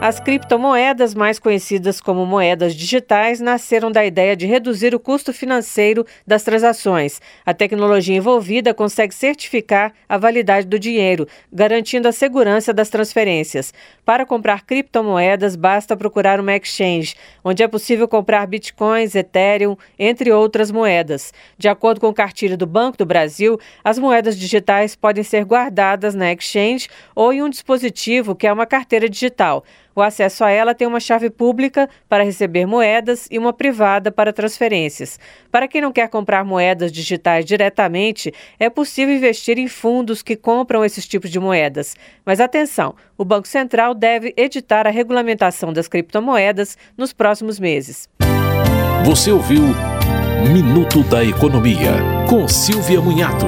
As criptomoedas, mais conhecidas como moedas digitais, nasceram da ideia de reduzir o custo financeiro das transações. A tecnologia envolvida consegue certificar a validade do dinheiro, garantindo a segurança das transferências. Para comprar criptomoedas, basta procurar uma exchange, onde é possível comprar bitcoins, Ethereum, entre outras moedas. De acordo com o cartilha do Banco do Brasil, as moedas digitais podem ser guardadas na exchange ou em um dispositivo que é uma carteira digital. O acesso a ela tem uma chave pública para receber moedas e uma privada para transferências. Para quem não quer comprar moedas digitais diretamente, é possível investir em fundos que compram esses tipos de moedas. Mas atenção, o Banco Central deve editar a regulamentação das criptomoedas nos próximos meses. Você ouviu Minuto da Economia, com Silvia Munhato.